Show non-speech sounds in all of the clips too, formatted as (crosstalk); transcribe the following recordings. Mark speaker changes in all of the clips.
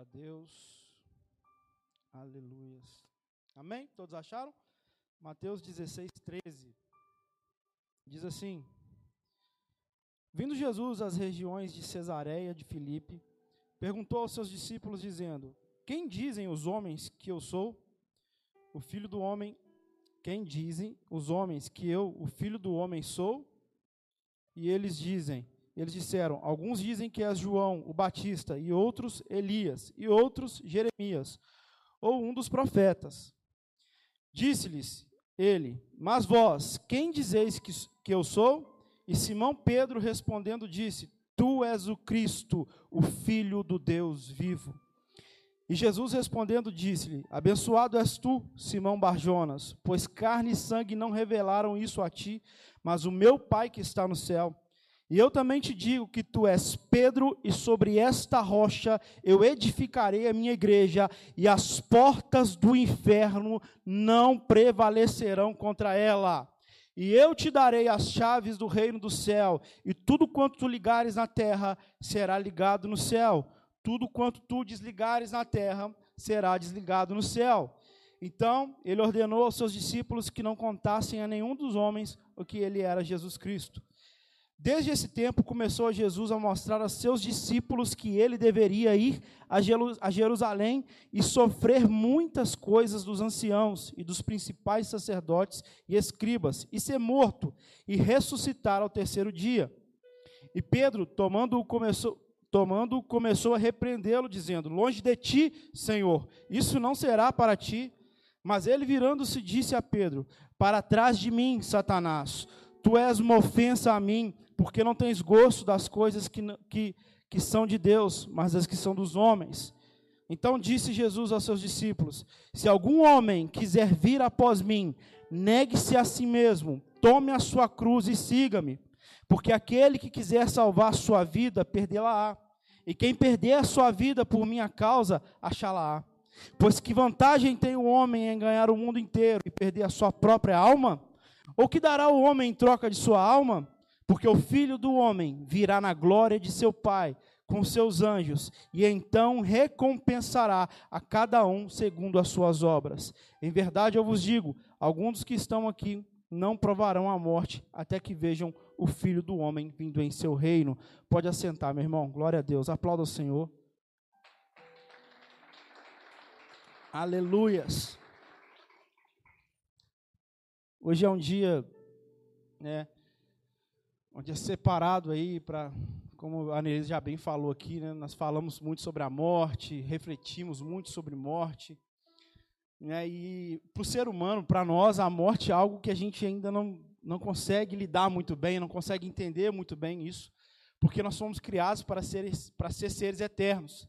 Speaker 1: A Deus. Aleluias. Amém? Todos acharam? Mateus 16, 13. Diz assim: Vindo Jesus às regiões de Cesareia de Filipe, perguntou aos seus discípulos, dizendo: Quem dizem os homens que eu sou? O filho do homem, quem dizem os homens que eu, o filho do homem, sou? E eles dizem: eles disseram: Alguns dizem que és João, o Batista, e outros Elias, e outros Jeremias, ou um dos profetas. Disse-lhes ele: Mas vós, quem dizeis que, que eu sou? E Simão Pedro respondendo disse: Tu és o Cristo, o Filho do Deus vivo. E Jesus respondendo disse-lhe: Abençoado és tu, Simão Barjonas, pois carne e sangue não revelaram isso a ti, mas o meu Pai que está no céu. E eu também te digo que tu és Pedro, e sobre esta rocha eu edificarei a minha igreja, e as portas do inferno não prevalecerão contra ela. E eu te darei as chaves do reino do céu, e tudo quanto tu ligares na terra será ligado no céu, tudo quanto tu desligares na terra será desligado no céu. Então, ele ordenou aos seus discípulos que não contassem a nenhum dos homens o que ele era Jesus Cristo. Desde esse tempo começou Jesus a mostrar aos seus discípulos que ele deveria ir a Jerusalém e sofrer muitas coisas dos anciãos e dos principais sacerdotes e escribas, e ser morto e ressuscitar ao terceiro dia. E Pedro, tomando-o, começou, tomando começou a repreendê-lo, dizendo: Longe de ti, Senhor, isso não será para ti. Mas ele, virando-se, disse a Pedro: Para trás de mim, Satanás, tu és uma ofensa a mim porque não tens gosto das coisas que, que, que são de Deus, mas das que são dos homens. Então disse Jesus aos seus discípulos: Se algum homem quiser vir após mim, negue-se a si mesmo, tome a sua cruz e siga-me. Porque aquele que quiser salvar a sua vida, perdê-la-á. E quem perder a sua vida por minha causa, achá-la-á. Pois que vantagem tem o homem em ganhar o mundo inteiro e perder a sua própria alma? Ou que dará o homem em troca de sua alma? Porque o filho do homem virá na glória de seu Pai com seus anjos, e então recompensará a cada um segundo as suas obras. Em verdade eu vos digo: alguns dos que estão aqui não provarão a morte até que vejam o filho do homem vindo em seu reino. Pode assentar, meu irmão. Glória a Deus. Aplauda o Senhor. Aleluias. Hoje é um dia, né? Onde é separado aí para, como a Anelise já bem falou aqui, né, nós falamos muito sobre a morte, refletimos muito sobre morte. Né, e para o ser humano, para nós, a morte é algo que a gente ainda não, não consegue lidar muito bem, não consegue entender muito bem isso, porque nós somos criados para ser, para ser seres eternos.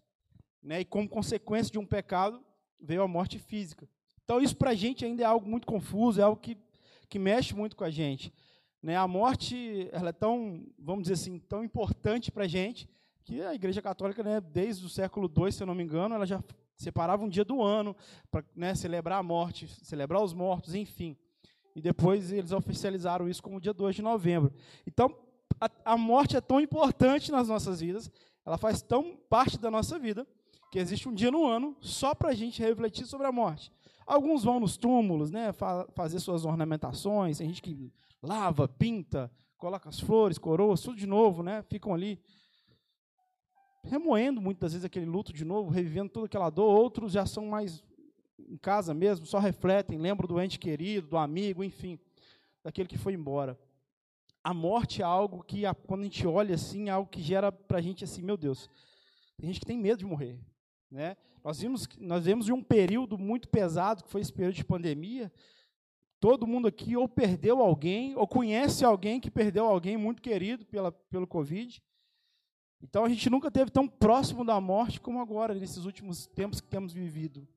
Speaker 1: Né, e como consequência de um pecado, veio a morte física. Então, isso para a gente ainda é algo muito confuso, é algo que, que mexe muito com a gente. Né, a morte ela é tão, vamos dizer assim, tão importante para a gente, que a Igreja Católica, né, desde o século II, se eu não me engano, ela já separava um dia do ano para né, celebrar a morte, celebrar os mortos, enfim. E depois eles oficializaram isso como dia 2 de novembro. Então, a, a morte é tão importante nas nossas vidas, ela faz tão parte da nossa vida, que existe um dia no ano só para a gente refletir sobre a morte. Alguns vão nos túmulos, né, fa fazer suas ornamentações, tem gente que lava, pinta, coloca as flores, coroas, tudo de novo, né? Ficam ali remoendo muitas vezes aquele luto de novo, revivendo toda aquela dor. Outros já são mais em casa mesmo, só refletem, lembram do ente querido, do amigo, enfim, daquele que foi embora. A morte é algo que, quando a gente olha assim, é algo que gera para a gente assim, meu Deus, tem gente que tem medo de morrer. Né? Nós vimos, nós vimos de um período muito pesado, que foi esse período de pandemia, Todo mundo aqui ou perdeu alguém, ou conhece alguém que perdeu alguém muito querido pela, pelo Covid. Então a gente nunca teve tão próximo da morte como agora, nesses últimos tempos que temos vivido.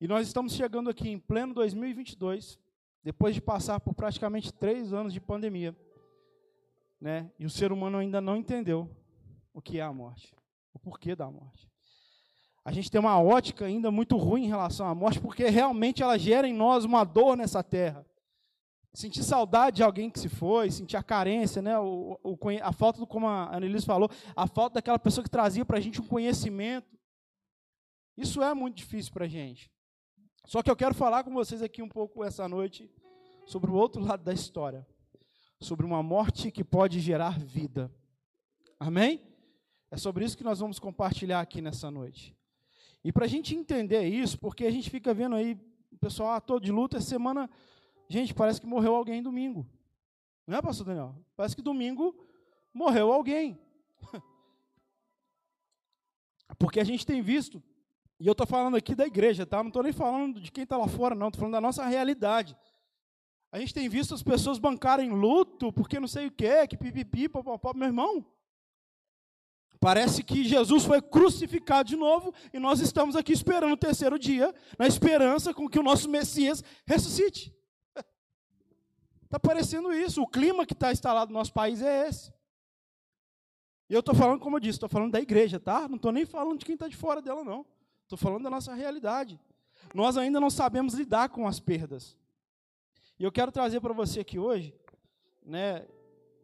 Speaker 1: E nós estamos chegando aqui em pleno 2022, depois de passar por praticamente três anos de pandemia. Né? E o ser humano ainda não entendeu o que é a morte, o porquê da morte. A gente tem uma ótica ainda muito ruim em relação à morte, porque realmente ela gera em nós uma dor nessa terra. Sentir saudade de alguém que se foi, sentir a carência, né? o, o a falta, do, como a Annelise falou, a falta daquela pessoa que trazia para a gente um conhecimento. Isso é muito difícil para a gente. Só que eu quero falar com vocês aqui um pouco essa noite sobre o outro lado da história, sobre uma morte que pode gerar vida. Amém? É sobre isso que nós vamos compartilhar aqui nessa noite. E para a gente entender isso, porque a gente fica vendo aí, o pessoal, ah, todo de luta, essa semana, gente, parece que morreu alguém domingo. Não é, pastor Daniel? Parece que domingo morreu alguém. (laughs) Porque a gente tem visto, e eu estou falando aqui da igreja, tá? Não estou nem falando de quem está lá fora, não, estou falando da nossa realidade. A gente tem visto as pessoas bancarem luto, porque não sei o quê, que pipipi, papapá. Meu irmão, Parece que Jesus foi crucificado de novo e nós estamos aqui esperando o terceiro dia, na esperança com que o nosso Messias ressuscite. Está (laughs) parecendo isso. O clima que está instalado no nosso país é esse. E eu estou falando, como eu disse, estou falando da igreja, tá? Não estou nem falando de quem está de fora dela, não. Estou falando da nossa realidade. Nós ainda não sabemos lidar com as perdas. E eu quero trazer para você aqui hoje, né?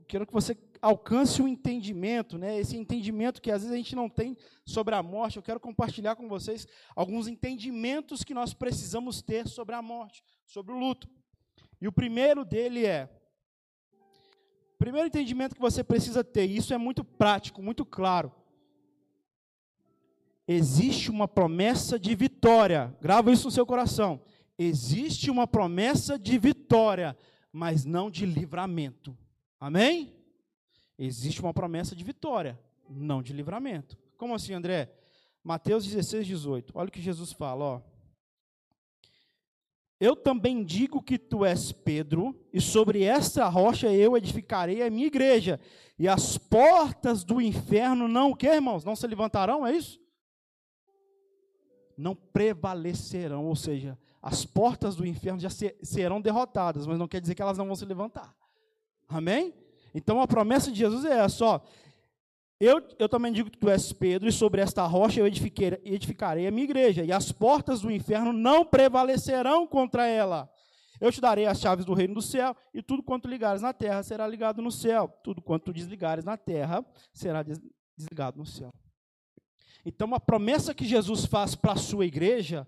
Speaker 1: Quero que você alcance o entendimento, né? Esse entendimento que às vezes a gente não tem sobre a morte. Eu quero compartilhar com vocês alguns entendimentos que nós precisamos ter sobre a morte, sobre o luto. E o primeiro dele é primeiro entendimento que você precisa ter, e isso é muito prático, muito claro. Existe uma promessa de vitória. Grava isso no seu coração. Existe uma promessa de vitória, mas não de livramento. Amém? Existe uma promessa de vitória, não de livramento. Como assim, André? Mateus 16, 18. Olha o que Jesus fala, ó. Eu também digo que tu és Pedro, e sobre esta rocha eu edificarei a minha igreja, e as portas do inferno não, o que, irmãos? Não se levantarão, é isso? Não prevalecerão, ou seja, as portas do inferno já serão derrotadas, mas não quer dizer que elas não vão se levantar. Amém? Então a promessa de Jesus é essa, ó. Eu, eu também digo que tu és Pedro, e sobre esta rocha eu edificarei a minha igreja, e as portas do inferno não prevalecerão contra ela. Eu te darei as chaves do reino do céu, e tudo quanto ligares na terra será ligado no céu, tudo quanto desligares na terra será desligado no céu. Então a promessa que Jesus faz para a sua igreja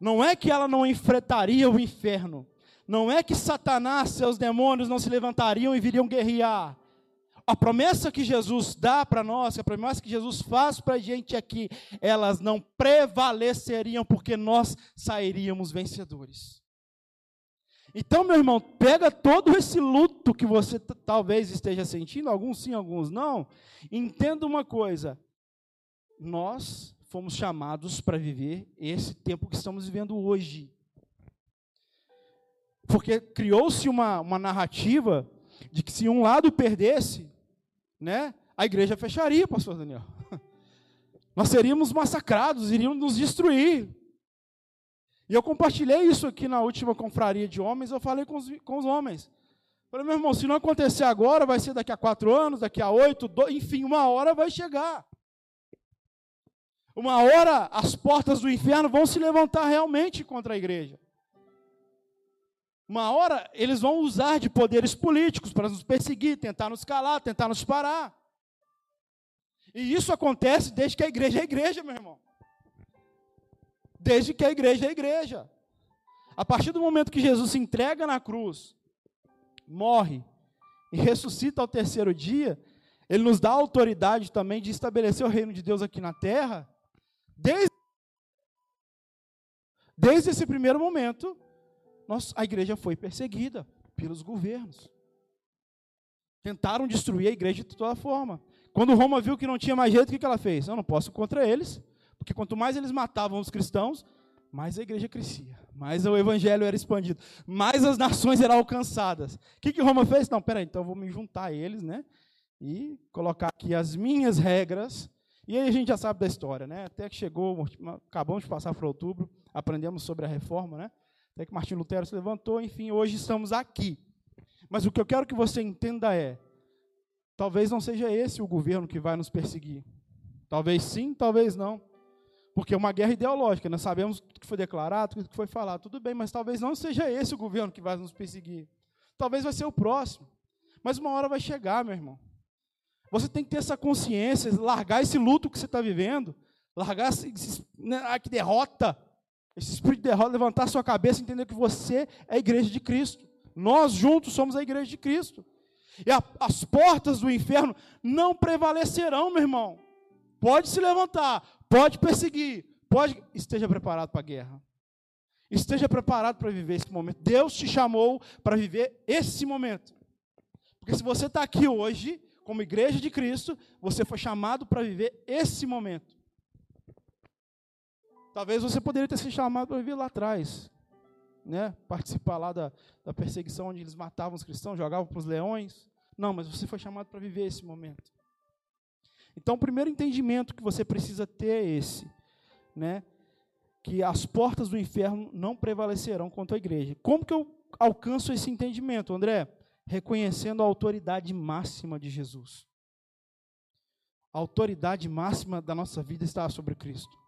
Speaker 1: não é que ela não enfrentaria o inferno, não é que Satanás, seus demônios não se levantariam e viriam guerrear. A promessa que Jesus dá para nós, a promessa que Jesus faz para a gente aqui, elas não prevaleceriam porque nós sairíamos vencedores. Então, meu irmão, pega todo esse luto que você talvez esteja sentindo, alguns sim, alguns não. Entenda uma coisa: nós fomos chamados para viver esse tempo que estamos vivendo hoje. Porque criou-se uma, uma narrativa de que se um lado perdesse, né, a igreja fecharia, pastor Daniel. (laughs) Nós seríamos massacrados, iríamos nos destruir. E eu compartilhei isso aqui na última confraria de homens, eu falei com os, com os homens. Falei, meu irmão, se não acontecer agora, vai ser daqui a quatro anos, daqui a oito, enfim, uma hora vai chegar. Uma hora as portas do inferno vão se levantar realmente contra a igreja. Uma hora eles vão usar de poderes políticos para nos perseguir, tentar nos calar, tentar nos parar. E isso acontece desde que a igreja é igreja, meu irmão. Desde que a igreja é igreja. A partir do momento que Jesus se entrega na cruz, morre e ressuscita ao terceiro dia, ele nos dá a autoridade também de estabelecer o reino de Deus aqui na terra. Desde, desde esse primeiro momento, nós, a igreja foi perseguida pelos governos. Tentaram destruir a igreja de toda forma. Quando Roma viu que não tinha mais jeito, o que ela fez? Eu não posso contra eles, porque quanto mais eles matavam os cristãos, mais a igreja crescia, mais o evangelho era expandido, mais as nações eram alcançadas. O que, que Roma fez? Não, peraí, então eu vou me juntar a eles, né? E colocar aqui as minhas regras. E aí a gente já sabe da história, né? Até que chegou, acabamos de passar para outubro, aprendemos sobre a reforma, né? Até que Martim Lutero se levantou, enfim, hoje estamos aqui. Mas o que eu quero que você entenda é: talvez não seja esse o governo que vai nos perseguir. Talvez sim, talvez não. Porque é uma guerra ideológica, nós sabemos tudo que foi declarado, tudo que foi falado, tudo bem, mas talvez não seja esse o governo que vai nos perseguir. Talvez vai ser o próximo. Mas uma hora vai chegar, meu irmão. Você tem que ter essa consciência, largar esse luto que você está vivendo, largar esse, esse né, que derrota, esse espírito de derrota, levantar sua cabeça e entender que você é a igreja de Cristo. Nós juntos somos a igreja de Cristo. E a, as portas do inferno não prevalecerão, meu irmão. Pode se levantar, pode perseguir, pode. Esteja preparado para a guerra. Esteja preparado para viver esse momento. Deus te chamou para viver esse momento. Porque se você está aqui hoje, como igreja de Cristo, você foi chamado para viver esse momento. Talvez você poderia ter sido chamado para viver lá atrás, né? participar lá da, da perseguição onde eles matavam os cristãos, jogavam para os leões. Não, mas você foi chamado para viver esse momento. Então, o primeiro entendimento que você precisa ter é esse, né? Que as portas do inferno não prevalecerão contra a igreja. Como que eu alcanço esse entendimento, André? Reconhecendo a autoridade máxima de Jesus. A autoridade máxima da nossa vida está sobre Cristo.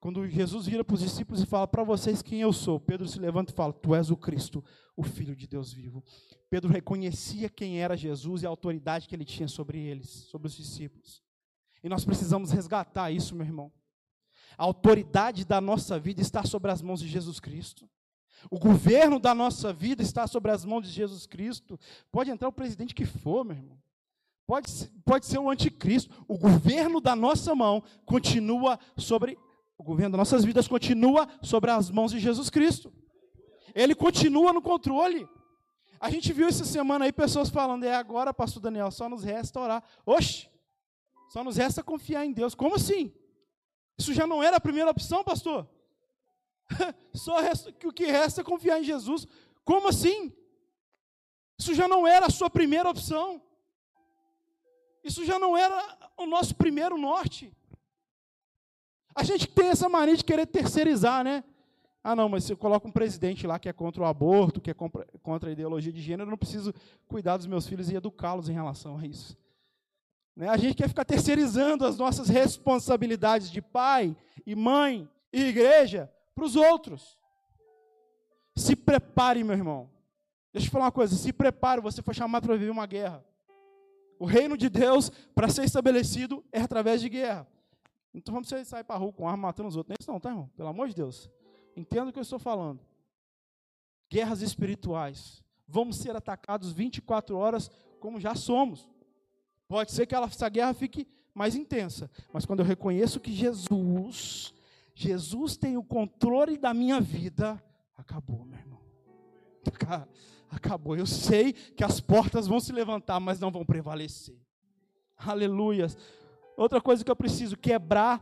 Speaker 1: Quando Jesus vira para os discípulos e fala para vocês quem eu sou, Pedro se levanta e fala: Tu és o Cristo, o Filho de Deus vivo. Pedro reconhecia quem era Jesus e a autoridade que ele tinha sobre eles, sobre os discípulos. E nós precisamos resgatar isso, meu irmão. A autoridade da nossa vida está sobre as mãos de Jesus Cristo. O governo da nossa vida está sobre as mãos de Jesus Cristo. Pode entrar o presidente que for, meu irmão. Pode, pode ser o anticristo. O governo da nossa mão continua sobre o governo das nossas vidas continua sobre as mãos de Jesus Cristo. Ele continua no controle. A gente viu essa semana aí pessoas falando, é agora, pastor Daniel, só nos resta orar. Oxe, só nos resta confiar em Deus. Como assim? Isso já não era a primeira opção, pastor? (laughs) Só resta, o que resta é confiar em Jesus. Como assim? Isso já não era a sua primeira opção. Isso já não era o nosso primeiro norte. A gente tem essa mania de querer terceirizar, né? Ah, não, mas se eu coloco um presidente lá que é contra o aborto, que é contra a ideologia de gênero, eu não preciso cuidar dos meus filhos e educá-los em relação a isso. Né? A gente quer ficar terceirizando as nossas responsabilidades de pai e mãe e igreja para os outros. Se prepare, meu irmão. Deixa eu falar uma coisa: se prepare, você foi chamado para viver uma guerra. O reino de Deus, para ser estabelecido, é através de guerra. Então vamos sair para a rua com arma matando os outros. É isso não, tá, irmão? Pelo amor de Deus. Entenda o que eu estou falando. Guerras espirituais. Vamos ser atacados 24 horas como já somos. Pode ser que essa guerra fique mais intensa. Mas quando eu reconheço que Jesus, Jesus tem o controle da minha vida, acabou, meu irmão. (laughs) Acabou. Eu sei que as portas vão se levantar, mas não vão prevalecer. Aleluias. Outra coisa que eu preciso quebrar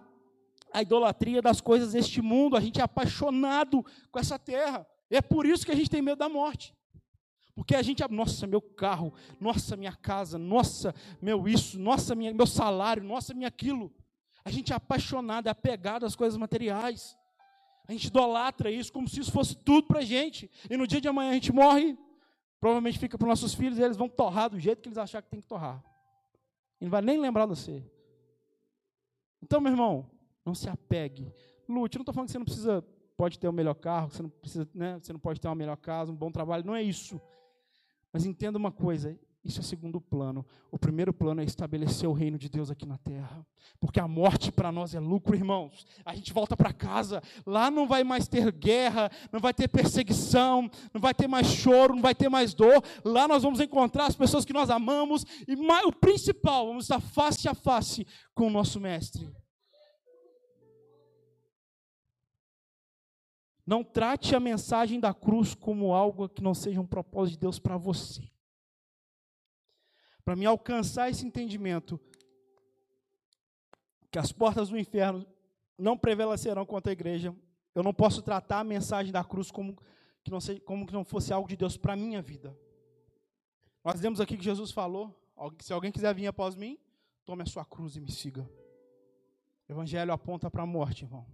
Speaker 1: a idolatria das coisas deste mundo. A gente é apaixonado com essa terra. É por isso que a gente tem medo da morte. Porque a gente, nossa, meu carro, nossa, minha casa, nossa, meu isso, nossa, minha, meu salário, nossa, minha aquilo. A gente é apaixonado, é apegado às coisas materiais. A gente idolatra isso como se isso fosse tudo para a gente. E no dia de amanhã a gente morre, provavelmente fica para os nossos filhos e eles vão torrar do jeito que eles acharem que tem que torrar. E não vai nem lembrar de você. Então, meu irmão, não se apegue. Lute, não estou falando que você não precisa, pode ter o um melhor carro, você não precisa, né, você não pode ter uma melhor casa, um bom trabalho, não é isso. Mas entenda uma coisa, isso é segundo plano. O primeiro plano é estabelecer o reino de Deus aqui na terra. Porque a morte para nós é lucro, irmãos. A gente volta para casa, lá não vai mais ter guerra, não vai ter perseguição, não vai ter mais choro, não vai ter mais dor. Lá nós vamos encontrar as pessoas que nós amamos e o principal, vamos estar face a face com o nosso mestre. Não trate a mensagem da cruz como algo que não seja um propósito de Deus para você para me alcançar esse entendimento que as portas do inferno não prevalecerão contra a igreja, eu não posso tratar a mensagem da cruz como que não, seja, como que não fosse algo de Deus para a minha vida. Nós vemos aqui que Jesus falou: se alguém quiser vir após mim, tome a sua cruz e me siga. Evangelho aponta para a morte, irmão.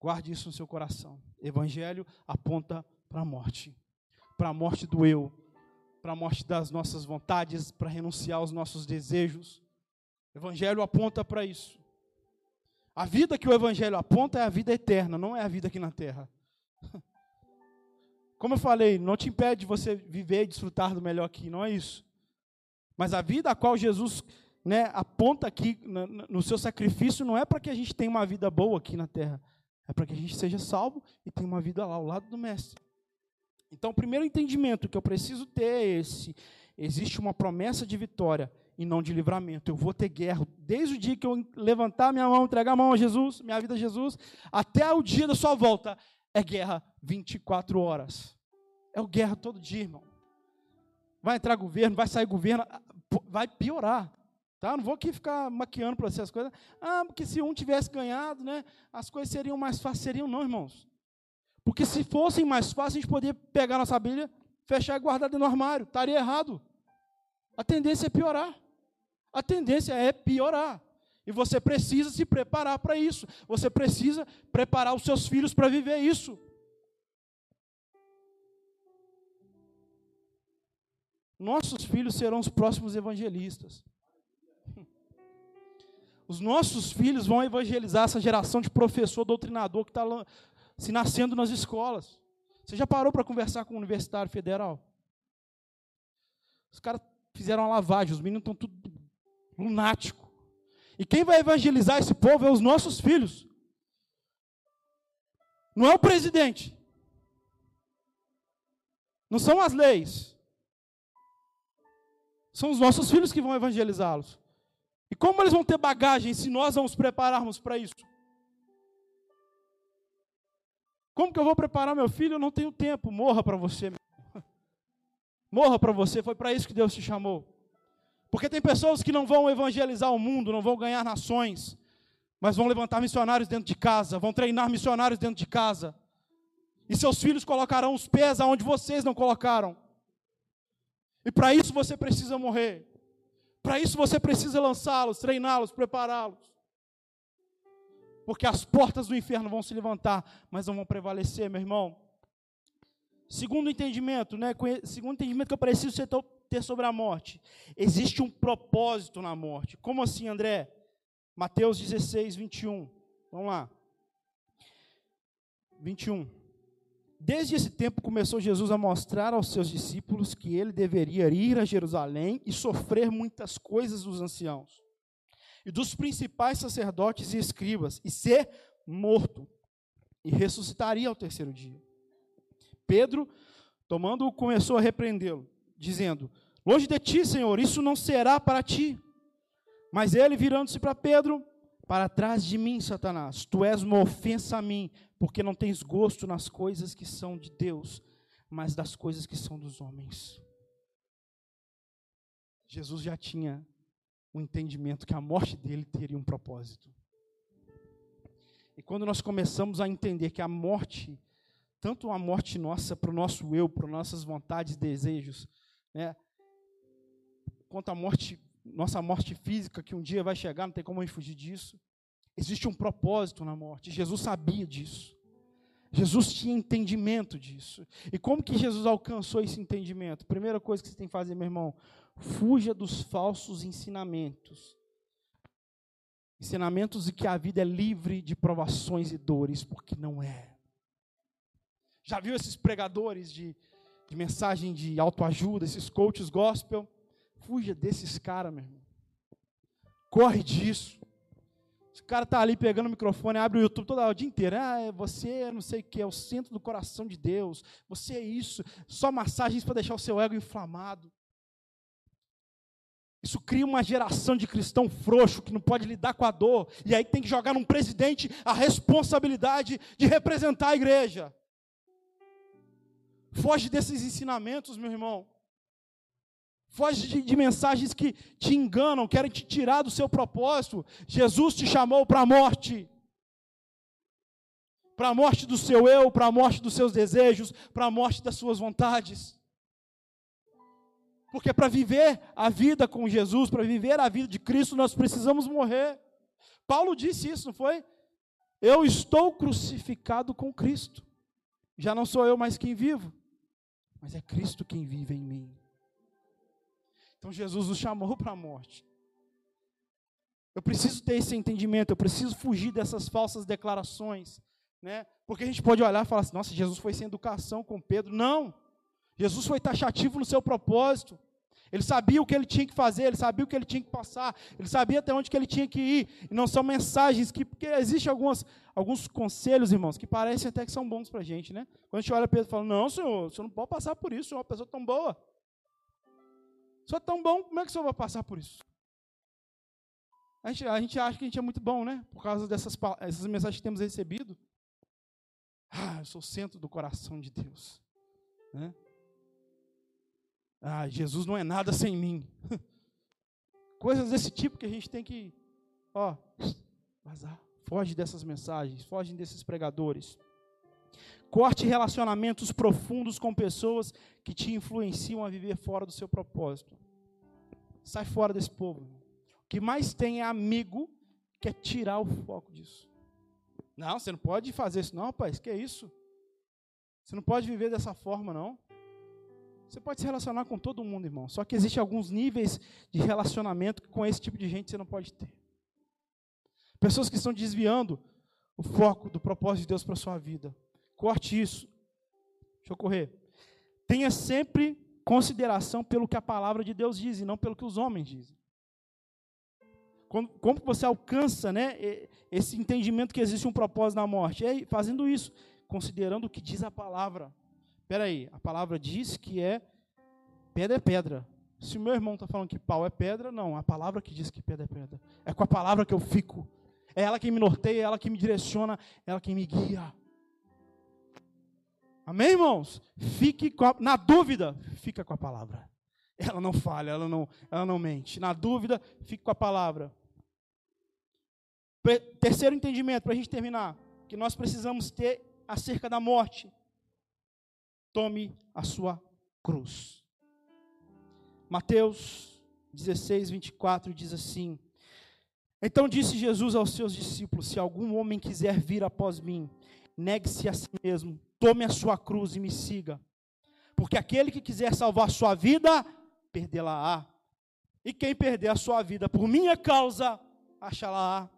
Speaker 1: Guarde isso no seu coração. Evangelho aponta para a morte. Para a morte do eu, para a morte das nossas vontades, para renunciar aos nossos desejos. O Evangelho aponta para isso. A vida que o Evangelho aponta é a vida eterna, não é a vida aqui na terra. (laughs) Como eu falei, não te impede de você viver e desfrutar do melhor aqui, não é isso. Mas a vida a qual Jesus né, aponta aqui no, no seu sacrifício não é para que a gente tenha uma vida boa aqui na terra, é para que a gente seja salvo e tenha uma vida lá ao lado do Mestre. Então, o primeiro entendimento que eu preciso ter é esse: existe uma promessa de vitória e não de livramento. Eu vou ter guerra desde o dia que eu levantar minha mão, entregar a mão a Jesus, minha vida a Jesus, até o dia da sua volta. É guerra 24 horas. É o guerra todo dia, irmão. Vai entrar governo, vai sair governo, vai piorar. Tá? Não vou aqui ficar maquiando para você as coisas. Ah, porque se um tivesse ganhado, né, as coisas seriam mais fáceis. Seriam não, irmãos. Porque se fossem mais fáceis, a gente poderia pegar nossa Bíblia, fechar e guardar dentro do armário. Estaria errado. A tendência é piorar. A tendência é piorar. E você precisa se preparar para isso. Você precisa preparar os seus filhos para viver isso. Nossos filhos serão os próximos evangelistas. Os nossos filhos vão evangelizar essa geração de professor doutrinador que está se nascendo nas escolas. Você já parou para conversar com o universitário federal? Os caras fizeram uma lavagem, os meninos estão tudo lunático. E quem vai evangelizar esse povo é os nossos filhos. Não é o presidente. Não são as leis. São os nossos filhos que vão evangelizá-los. E como eles vão ter bagagem se nós não os prepararmos para isso? Como que eu vou preparar meu filho? Eu não tenho tempo. Morra para você. (laughs) Morra para você. Foi para isso que Deus te chamou. Porque tem pessoas que não vão evangelizar o mundo, não vão ganhar nações, mas vão levantar missionários dentro de casa, vão treinar missionários dentro de casa. E seus filhos colocarão os pés aonde vocês não colocaram. E para isso você precisa morrer. Para isso você precisa lançá-los, treiná-los, prepará-los porque as portas do inferno vão se levantar, mas não vão prevalecer, meu irmão. Segundo entendimento, né? Segundo entendimento que eu preciso ter sobre a morte. Existe um propósito na morte. Como assim, André? Mateus 16, 21. Vamos lá. 21. Desde esse tempo começou Jesus a mostrar aos seus discípulos que ele deveria ir a Jerusalém e sofrer muitas coisas dos anciãos e dos principais sacerdotes e escribas, e ser morto, e ressuscitaria ao terceiro dia. Pedro, tomando-o, começou a repreendê-lo, dizendo: Longe de ti, Senhor, isso não será para ti. Mas ele, virando-se para Pedro, para trás de mim, Satanás, tu és uma ofensa a mim, porque não tens gosto nas coisas que são de Deus, mas das coisas que são dos homens. Jesus já tinha o entendimento que a morte dele teria um propósito. E quando nós começamos a entender que a morte, tanto a morte nossa para o nosso eu, para nossas vontades e desejos, né, quanto a morte, nossa morte física, que um dia vai chegar, não tem como a gente fugir disso, existe um propósito na morte. Jesus sabia disso. Jesus tinha entendimento disso. E como que Jesus alcançou esse entendimento? Primeira coisa que você tem que fazer, meu irmão, Fuja dos falsos ensinamentos. Ensinamentos de que a vida é livre de provações e dores, porque não é. Já viu esses pregadores de, de mensagem de autoajuda, esses coaches gospel? Fuja desses caras, meu irmão. Corre disso. Esse cara está ali pegando o microfone, abre o YouTube toda o dia inteiro. Ah, é você é não sei o que, é o centro do coração de Deus. Você é isso. Só massagens para deixar o seu ego inflamado. Isso cria uma geração de cristão frouxo que não pode lidar com a dor, e aí tem que jogar num presidente a responsabilidade de representar a igreja. Foge desses ensinamentos, meu irmão. Foge de, de, mensagens que te enganam, querem te tirar do seu propósito. Jesus te chamou para a morte. para a morte do seu eu, para a morte dos seus desejos, para a morte das suas vontades. Porque para viver a vida com Jesus, para viver a vida de Cristo, nós precisamos morrer. Paulo disse isso, não foi? Eu estou crucificado com Cristo. Já não sou eu mais quem vivo, mas é Cristo quem vive em mim. Então Jesus nos chamou para a morte. Eu preciso ter esse entendimento, eu preciso fugir dessas falsas declarações, né? Porque a gente pode olhar e falar assim: nossa, Jesus foi sem educação com Pedro. Não! Jesus foi taxativo no seu propósito. Ele sabia o que ele tinha que fazer, ele sabia o que ele tinha que passar, ele sabia até onde que ele tinha que ir. E não são mensagens que. Porque existem algumas, alguns conselhos, irmãos, que parecem até que são bons para a gente, né? Quando a gente olha Pedro e fala: Não, senhor, o senhor não pode passar por isso, senhor é uma pessoa tão boa. O senhor é tão bom, como é que o senhor vai passar por isso? A gente, a gente acha que a gente é muito bom, né? Por causa dessas essas mensagens que temos recebido. Ah, eu sou o centro do coração de Deus. Né? Ah, Jesus não é nada sem mim. (laughs) Coisas desse tipo que a gente tem que, ó, vazar. Foge dessas mensagens, foge desses pregadores. Corte relacionamentos profundos com pessoas que te influenciam a viver fora do seu propósito. Sai fora desse povo. O que mais tem é amigo que é tirar o foco disso. Não, você não pode fazer isso, não, rapaz. Que é isso? Você não pode viver dessa forma, não. Você pode se relacionar com todo mundo, irmão. Só que existem alguns níveis de relacionamento que com esse tipo de gente você não pode ter. Pessoas que estão desviando o foco do propósito de Deus para a sua vida. Corte isso. Deixa eu correr. Tenha sempre consideração pelo que a palavra de Deus diz e não pelo que os homens dizem. Como, como você alcança né, esse entendimento que existe um propósito na morte? É fazendo isso, considerando o que diz a palavra. Espera aí, a palavra diz que é pedra é pedra. Se o meu irmão está falando que pau é pedra, não, a palavra que diz que pedra é pedra. É com a palavra que eu fico. É ela que me norteia, é ela que me direciona, é ela que me guia. Amém, irmãos? Fique a, na dúvida, fica com a palavra. Ela não falha, ela não, ela não mente. Na dúvida, fique com a palavra. Terceiro entendimento, para a gente terminar, que nós precisamos ter acerca da morte tome a sua cruz. Mateus 16, 24 diz assim: Então disse Jesus aos seus discípulos: Se algum homem quiser vir após mim, negue-se a si mesmo, tome a sua cruz e me siga. Porque aquele que quiser salvar sua vida, perdê-la-á. E quem perder a sua vida por minha causa, achará.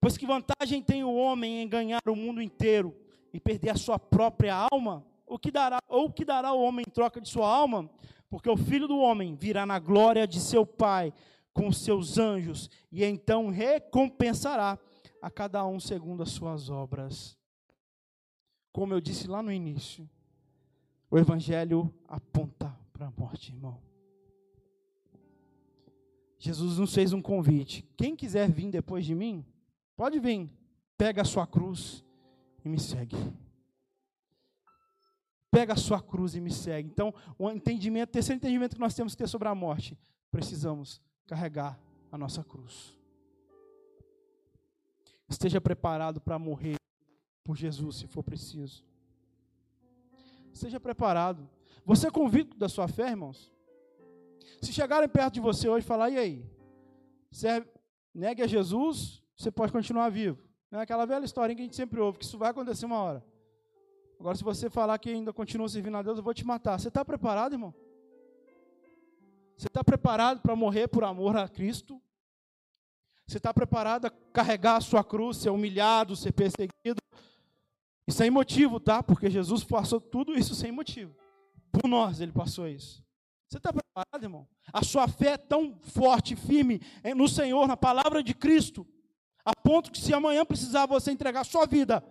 Speaker 1: Pois que vantagem tem o homem em ganhar o mundo inteiro e perder a sua própria alma? O que dará, ou o que dará o homem em troca de sua alma? Porque o filho do homem virá na glória de seu Pai com seus anjos, e então recompensará a cada um segundo as suas obras. Como eu disse lá no início, o Evangelho aponta para a morte, irmão. Jesus nos fez um convite. Quem quiser vir depois de mim, pode vir. Pega a sua cruz e me segue pega a sua cruz e me segue. Então, o entendimento, o terceiro entendimento que nós temos que ter sobre a morte, precisamos carregar a nossa cruz. Esteja preparado para morrer por Jesus, se for preciso. Esteja preparado. Você é convicto da sua fé, irmãos? Se chegarem perto de você hoje e falar, e aí? Você negue a Jesus, você pode continuar vivo. É aquela velha historinha que a gente sempre ouve, que isso vai acontecer uma hora. Agora, se você falar que ainda continua servindo a Deus, eu vou te matar. Você está preparado, irmão? Você está preparado para morrer por amor a Cristo? Você está preparado a carregar a sua cruz, ser humilhado, ser perseguido? E sem motivo, tá? Porque Jesus passou tudo isso sem motivo. Por nós ele passou isso. Você está preparado, irmão? A sua fé é tão forte e firme no Senhor, na palavra de Cristo, a ponto que se amanhã precisar você entregar a sua vida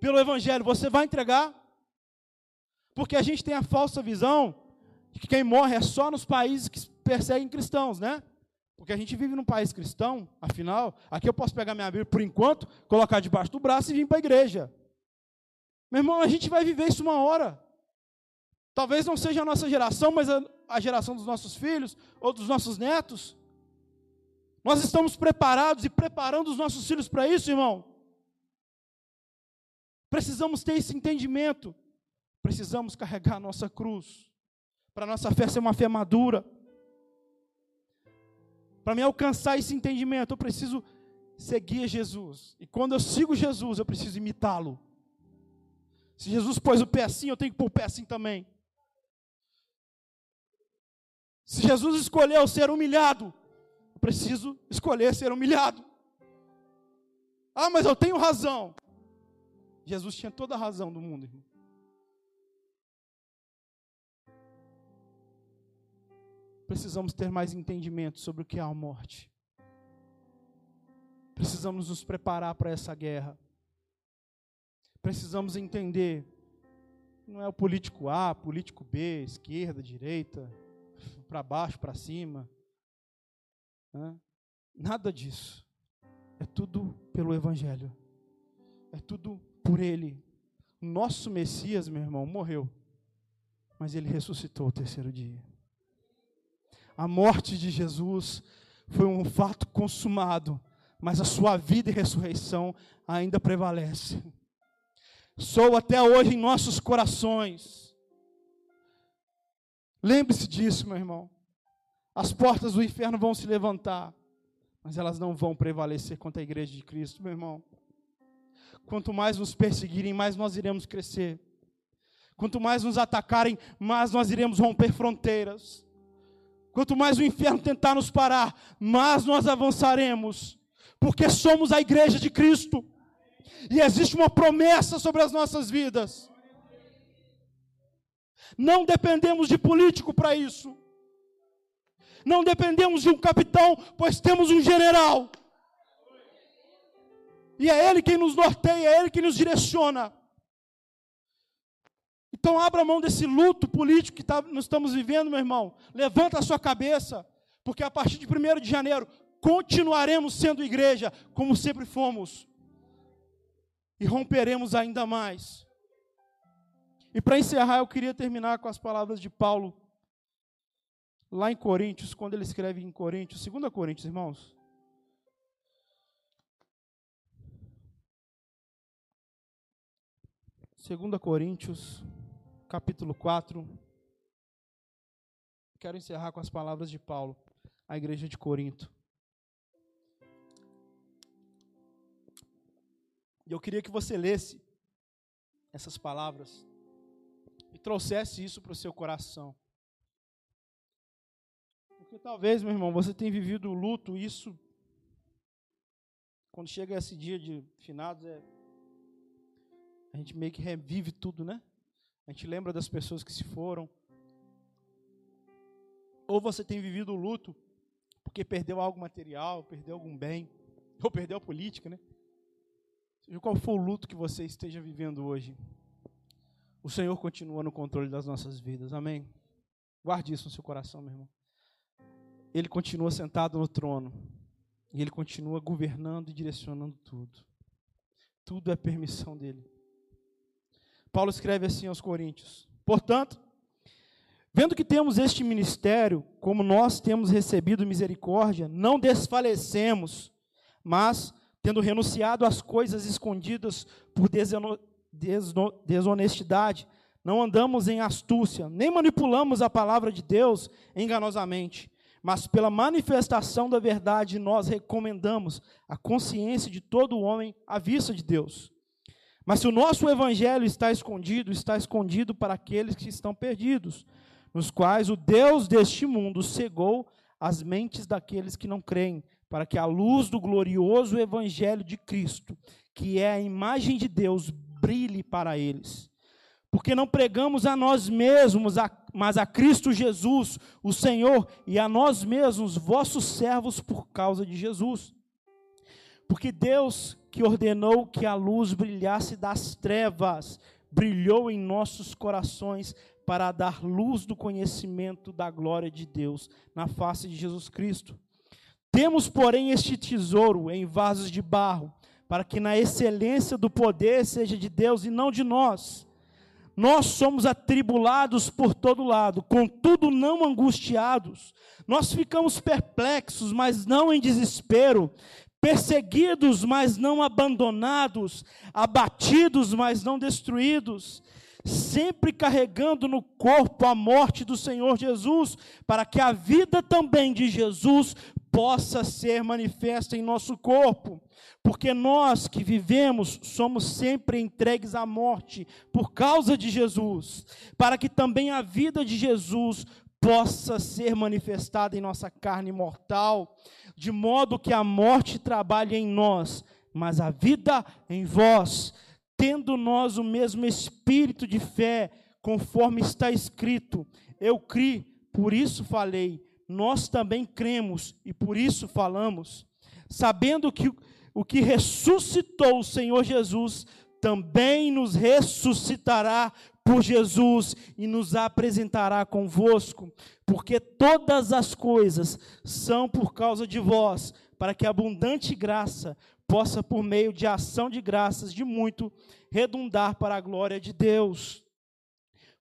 Speaker 1: pelo Evangelho, você vai entregar? Porque a gente tem a falsa visão de que quem morre é só nos países que perseguem cristãos, né? Porque a gente vive num país cristão, afinal, aqui eu posso pegar minha Bíblia por enquanto, colocar debaixo do braço e vir para a igreja. Meu irmão, a gente vai viver isso uma hora. Talvez não seja a nossa geração, mas a, a geração dos nossos filhos ou dos nossos netos. Nós estamos preparados e preparando os nossos filhos para isso, irmão. Precisamos ter esse entendimento. Precisamos carregar a nossa cruz. Para a nossa fé ser uma fé madura. Para me alcançar esse entendimento, eu preciso seguir Jesus. E quando eu sigo Jesus, eu preciso imitá-lo. Se Jesus pôs o pé assim, eu tenho que pôr o pé assim também. Se Jesus escolheu ser humilhado, eu preciso escolher ser humilhado. Ah, mas eu tenho razão. Jesus tinha toda a razão do mundo, irmão. Precisamos ter mais entendimento sobre o que é a morte. Precisamos nos preparar para essa guerra. Precisamos entender não é o político A, político B, esquerda, direita, para baixo, para cima. Né? Nada disso. É tudo pelo Evangelho. É tudo por Ele. Nosso Messias, meu irmão, morreu. Mas ele ressuscitou o terceiro dia. A morte de Jesus foi um fato consumado, mas a sua vida e ressurreição ainda prevalece. Sou até hoje em nossos corações. Lembre-se disso, meu irmão. As portas do inferno vão se levantar, mas elas não vão prevalecer contra a igreja de Cristo, meu irmão. Quanto mais nos perseguirem, mais nós iremos crescer. Quanto mais nos atacarem, mais nós iremos romper fronteiras. Quanto mais o inferno tentar nos parar, mais nós avançaremos, porque somos a igreja de Cristo. E existe uma promessa sobre as nossas vidas. Não dependemos de político para isso. Não dependemos de um capitão, pois temos um general. E é Ele quem nos norteia, é Ele quem nos direciona. Então abra mão desse luto político que tá, nós estamos vivendo, meu irmão. Levanta a sua cabeça, porque a partir de 1 de janeiro continuaremos sendo igreja, como sempre fomos. E romperemos ainda mais. E para encerrar, eu queria terminar com as palavras de Paulo, lá em Coríntios, quando ele escreve em Coríntios, 2 Coríntios, irmãos. Segunda Coríntios, capítulo 4. Quero encerrar com as palavras de Paulo à igreja de Corinto. E eu queria que você lesse essas palavras e trouxesse isso para o seu coração. Porque talvez, meu irmão, você tenha vivido o luto, isso, quando chega esse dia de finados, é, a gente meio que revive tudo, né? A gente lembra das pessoas que se foram. Ou você tem vivido o luto porque perdeu algo material, perdeu algum bem, (laughs) ou perdeu a política, né? Seja qual for o luto que você esteja vivendo hoje, o Senhor continua no controle das nossas vidas. Amém? Guarde isso no seu coração, meu irmão. Ele continua sentado no trono. E ele continua governando e direcionando tudo. Tudo é permissão dele. Paulo escreve assim aos Coríntios: Portanto, vendo que temos este ministério, como nós temos recebido misericórdia, não desfalecemos, mas, tendo renunciado às coisas escondidas por desonestidade, não andamos em astúcia, nem manipulamos a palavra de Deus enganosamente, mas pela manifestação da verdade nós recomendamos a consciência de todo homem à vista de Deus. Mas se o nosso evangelho está escondido, está escondido para aqueles que estão perdidos, nos quais o Deus deste mundo cegou as mentes daqueles que não creem, para que a luz do glorioso evangelho de Cristo, que é a imagem de Deus, brilhe para eles. Porque não pregamos a nós mesmos, mas a Cristo Jesus, o Senhor, e a nós mesmos, vossos servos, por causa de Jesus. Porque Deus que ordenou que a luz brilhasse das trevas, brilhou em nossos corações para dar luz do conhecimento da glória de Deus na face de Jesus Cristo. Temos, porém, este tesouro em vasos de barro, para que na excelência do poder seja de Deus e não de nós. Nós somos atribulados por todo lado, contudo não angustiados. Nós ficamos perplexos, mas não em desespero perseguidos, mas não abandonados, abatidos, mas não destruídos, sempre carregando no corpo a morte do Senhor Jesus, para que a vida também de Jesus possa ser manifesta em nosso corpo. Porque nós que vivemos somos sempre entregues à morte por causa de Jesus, para que também a vida de Jesus possa ser manifestada em nossa carne mortal, de modo que a morte trabalhe em nós, mas a vida em vós, tendo nós o mesmo espírito de fé, conforme está escrito: Eu criei, por isso falei, nós também cremos e por isso falamos, sabendo que o que ressuscitou o Senhor Jesus também nos ressuscitará por Jesus e nos apresentará convosco, porque todas as coisas são por causa de vós, para que a abundante graça possa, por meio de ação de graças de muito, redundar para a glória de Deus.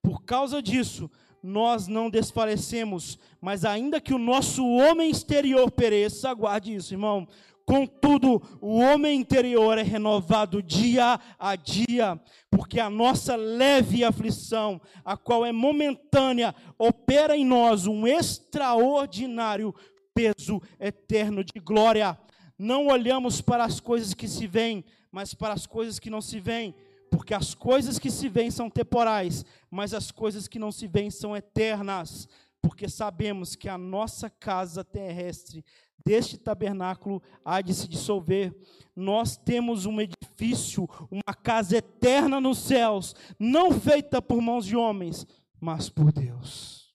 Speaker 1: Por causa disso, nós não desfalecemos, mas ainda que o nosso homem exterior pereça, aguarde isso, irmão, Contudo, o homem interior é renovado dia a dia, porque a nossa leve aflição, a qual é momentânea, opera em nós um extraordinário peso eterno de glória. Não olhamos para as coisas que se veem, mas para as coisas que não se veem, porque as coisas que se veem são temporais, mas as coisas que não se veem são eternas, porque sabemos que a nossa casa terrestre deste tabernáculo há de se dissolver. Nós temos um edifício, uma casa eterna nos céus, não feita por mãos de homens, mas por Deus.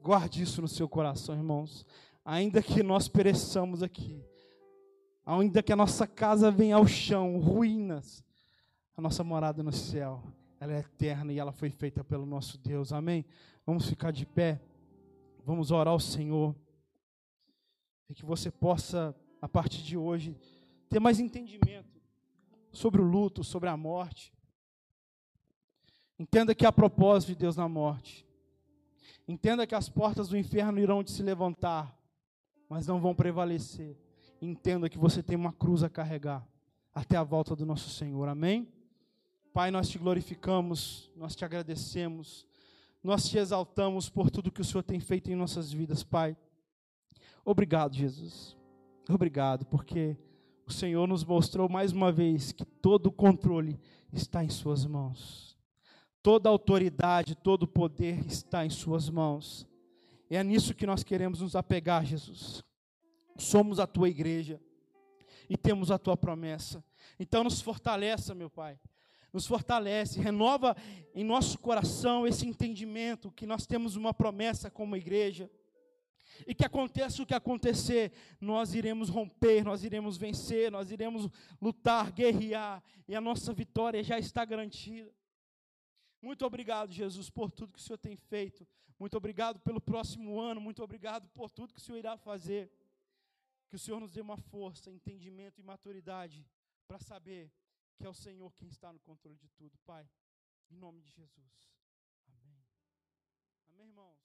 Speaker 1: Guarde isso no seu coração, irmãos. Ainda que nós pereçamos aqui, ainda que a nossa casa venha ao chão, ruínas, a nossa morada no céu, ela é eterna e ela foi feita pelo nosso Deus. Amém? Vamos ficar de pé. Vamos orar ao Senhor e que você possa, a partir de hoje, ter mais entendimento sobre o luto, sobre a morte. Entenda que há propósito de Deus na morte. Entenda que as portas do inferno irão de se levantar, mas não vão prevalecer. Entenda que você tem uma cruz a carregar até a volta do nosso Senhor. Amém? Pai, nós te glorificamos, nós te agradecemos, nós te exaltamos por tudo que o Senhor tem feito em nossas vidas, Pai. Obrigado, Jesus. Obrigado, porque o Senhor nos mostrou mais uma vez que todo o controle está em Suas mãos. Toda autoridade, todo poder está em Suas mãos. E é nisso que nós queremos nos apegar, Jesus. Somos a Tua igreja e temos a Tua promessa. Então nos fortaleça, meu Pai. Nos fortalece, renova em nosso coração esse entendimento que nós temos uma promessa como igreja e que aconteça o que acontecer, nós iremos romper, nós iremos vencer, nós iremos lutar, guerrear, e a nossa vitória já está garantida. Muito obrigado, Jesus, por tudo que o Senhor tem feito. Muito obrigado pelo próximo ano. Muito obrigado por tudo que o Senhor irá fazer. Que o Senhor nos dê uma força, entendimento e maturidade para saber que é o Senhor quem está no controle de tudo, Pai. Em nome de Jesus. Amém. Amém, irmãos.